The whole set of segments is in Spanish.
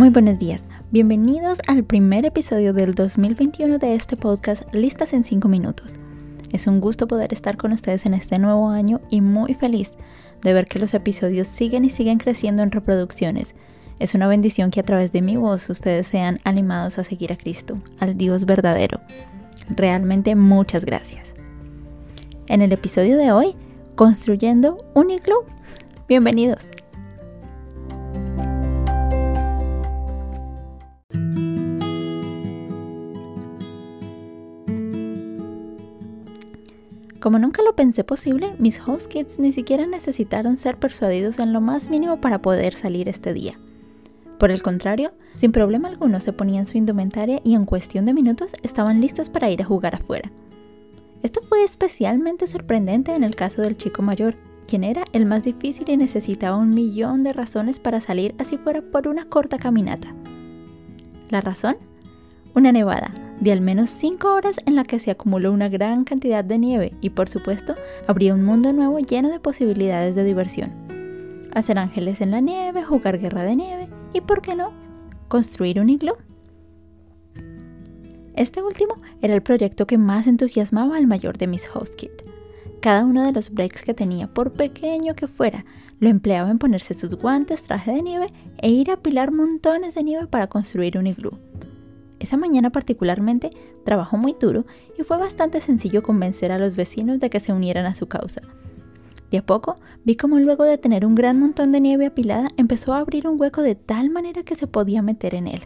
Muy buenos días, bienvenidos al primer episodio del 2021 de este podcast Listas en 5 minutos. Es un gusto poder estar con ustedes en este nuevo año y muy feliz de ver que los episodios siguen y siguen creciendo en reproducciones. Es una bendición que a través de mi voz ustedes sean animados a seguir a Cristo, al Dios verdadero. Realmente muchas gracias. En el episodio de hoy, construyendo un iglú. Bienvenidos. Como nunca lo pensé posible, mis host kids ni siquiera necesitaron ser persuadidos en lo más mínimo para poder salir este día. Por el contrario, sin problema alguno se ponían su indumentaria y en cuestión de minutos estaban listos para ir a jugar afuera. Esto fue especialmente sorprendente en el caso del chico mayor, quien era el más difícil y necesitaba un millón de razones para salir así fuera por una corta caminata. ¿La razón? Una nevada de al menos 5 horas en la que se acumuló una gran cantidad de nieve y por supuesto habría un mundo nuevo lleno de posibilidades de diversión. Hacer ángeles en la nieve, jugar guerra de nieve y, ¿por qué no?, construir un iglú. Este último era el proyecto que más entusiasmaba al mayor de mis host. Cada uno de los breaks que tenía, por pequeño que fuera, lo empleaba en ponerse sus guantes, traje de nieve e ir a apilar montones de nieve para construir un iglú. Esa mañana particularmente trabajó muy duro y fue bastante sencillo convencer a los vecinos de que se unieran a su causa. De a poco vi cómo luego de tener un gran montón de nieve apilada empezó a abrir un hueco de tal manera que se podía meter en él.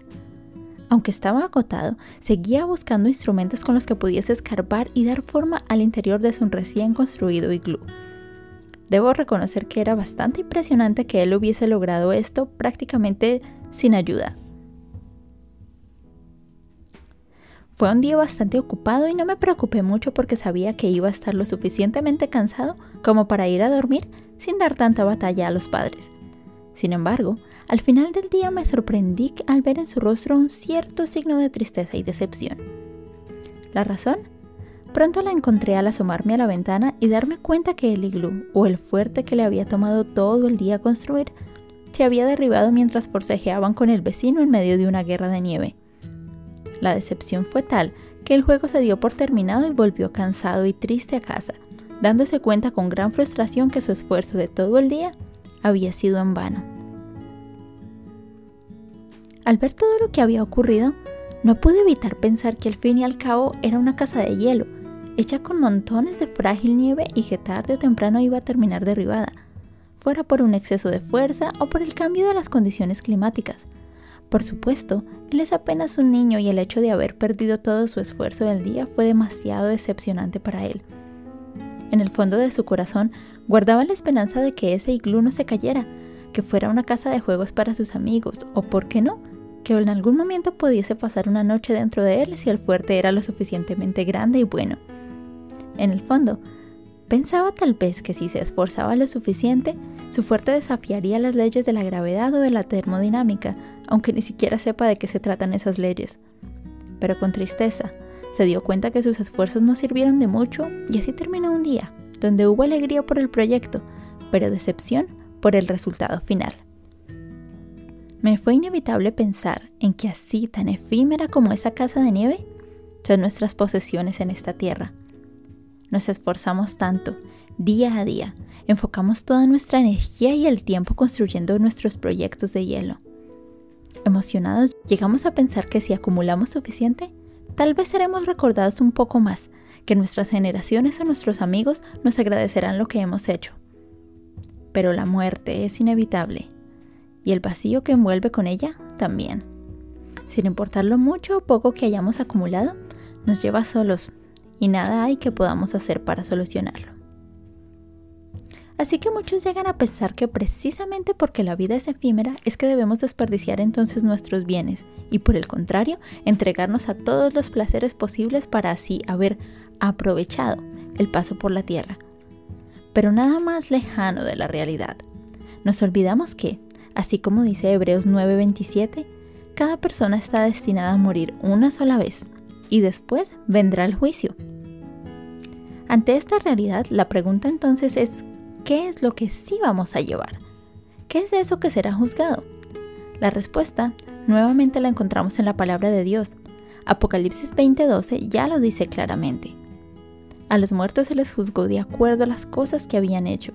Aunque estaba agotado, seguía buscando instrumentos con los que pudiese escarbar y dar forma al interior de su recién construido iglú. Debo reconocer que era bastante impresionante que él hubiese logrado esto prácticamente sin ayuda. Fue un día bastante ocupado y no me preocupé mucho porque sabía que iba a estar lo suficientemente cansado como para ir a dormir sin dar tanta batalla a los padres. Sin embargo, al final del día me sorprendí al ver en su rostro un cierto signo de tristeza y decepción. ¿La razón? Pronto la encontré al asomarme a la ventana y darme cuenta que el iglú, o el fuerte que le había tomado todo el día construir, se había derribado mientras forcejeaban con el vecino en medio de una guerra de nieve. La decepción fue tal que el juego se dio por terminado y volvió cansado y triste a casa, dándose cuenta con gran frustración que su esfuerzo de todo el día había sido en vano. Al ver todo lo que había ocurrido, no pude evitar pensar que al fin y al cabo era una casa de hielo, hecha con montones de frágil nieve y que tarde o temprano iba a terminar derribada, fuera por un exceso de fuerza o por el cambio de las condiciones climáticas. Por supuesto, él es apenas un niño y el hecho de haber perdido todo su esfuerzo del día fue demasiado decepcionante para él. En el fondo de su corazón guardaba la esperanza de que ese iglú no se cayera, que fuera una casa de juegos para sus amigos, o por qué no, que en algún momento pudiese pasar una noche dentro de él si el fuerte era lo suficientemente grande y bueno. En el fondo, pensaba tal vez que si se esforzaba lo suficiente, su fuerte desafiaría las leyes de la gravedad o de la termodinámica, aunque ni siquiera sepa de qué se tratan esas leyes. Pero con tristeza, se dio cuenta que sus esfuerzos no sirvieron de mucho y así terminó un día, donde hubo alegría por el proyecto, pero decepción por el resultado final. Me fue inevitable pensar en que así tan efímera como esa casa de nieve, son nuestras posesiones en esta tierra. Nos esforzamos tanto, día a día, enfocamos toda nuestra energía y el tiempo construyendo nuestros proyectos de hielo Emocionados, llegamos a pensar que si acumulamos suficiente, tal vez seremos recordados un poco más, que nuestras generaciones o nuestros amigos nos agradecerán lo que hemos hecho. Pero la muerte es inevitable, y el vacío que envuelve con ella también. Sin importar lo mucho o poco que hayamos acumulado, nos lleva solos, y nada hay que podamos hacer para solucionarlo. Así que muchos llegan a pensar que precisamente porque la vida es efímera es que debemos desperdiciar entonces nuestros bienes y por el contrario entregarnos a todos los placeres posibles para así haber aprovechado el paso por la tierra. Pero nada más lejano de la realidad. Nos olvidamos que, así como dice Hebreos 9:27, cada persona está destinada a morir una sola vez y después vendrá el juicio. Ante esta realidad, la pregunta entonces es ¿qué es lo que sí vamos a llevar? ¿Qué es eso que será juzgado? La respuesta nuevamente la encontramos en la palabra de Dios. Apocalipsis 20:12 ya lo dice claramente. A los muertos se les juzgó de acuerdo a las cosas que habían hecho.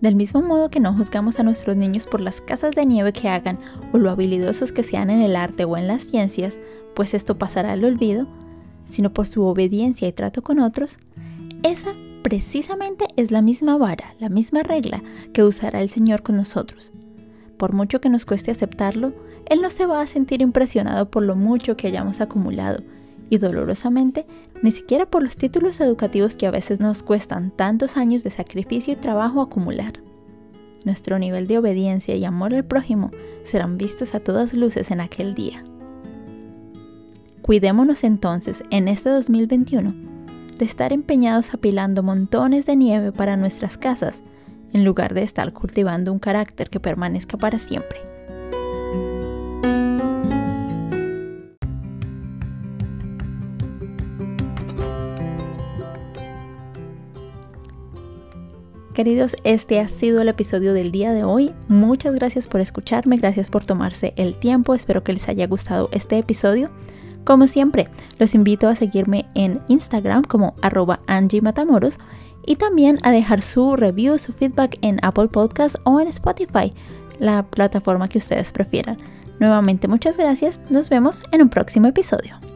Del mismo modo que no juzgamos a nuestros niños por las casas de nieve que hagan o lo habilidosos que sean en el arte o en las ciencias, pues esto pasará al olvido, sino por su obediencia y trato con otros, esa precisamente es la misma vara, la misma regla que usará el Señor con nosotros. Por mucho que nos cueste aceptarlo, Él no se va a sentir impresionado por lo mucho que hayamos acumulado, y dolorosamente, ni siquiera por los títulos educativos que a veces nos cuestan tantos años de sacrificio y trabajo acumular. Nuestro nivel de obediencia y amor al prójimo serán vistos a todas luces en aquel día. Cuidémonos entonces en este 2021 de estar empeñados apilando montones de nieve para nuestras casas, en lugar de estar cultivando un carácter que permanezca para siempre. Queridos, este ha sido el episodio del día de hoy. Muchas gracias por escucharme, gracias por tomarse el tiempo. Espero que les haya gustado este episodio. Como siempre, los invito a seguirme en Instagram como arroba Angie Matamoros y también a dejar su review, su feedback en Apple Podcast o en Spotify, la plataforma que ustedes prefieran. Nuevamente muchas gracias, nos vemos en un próximo episodio.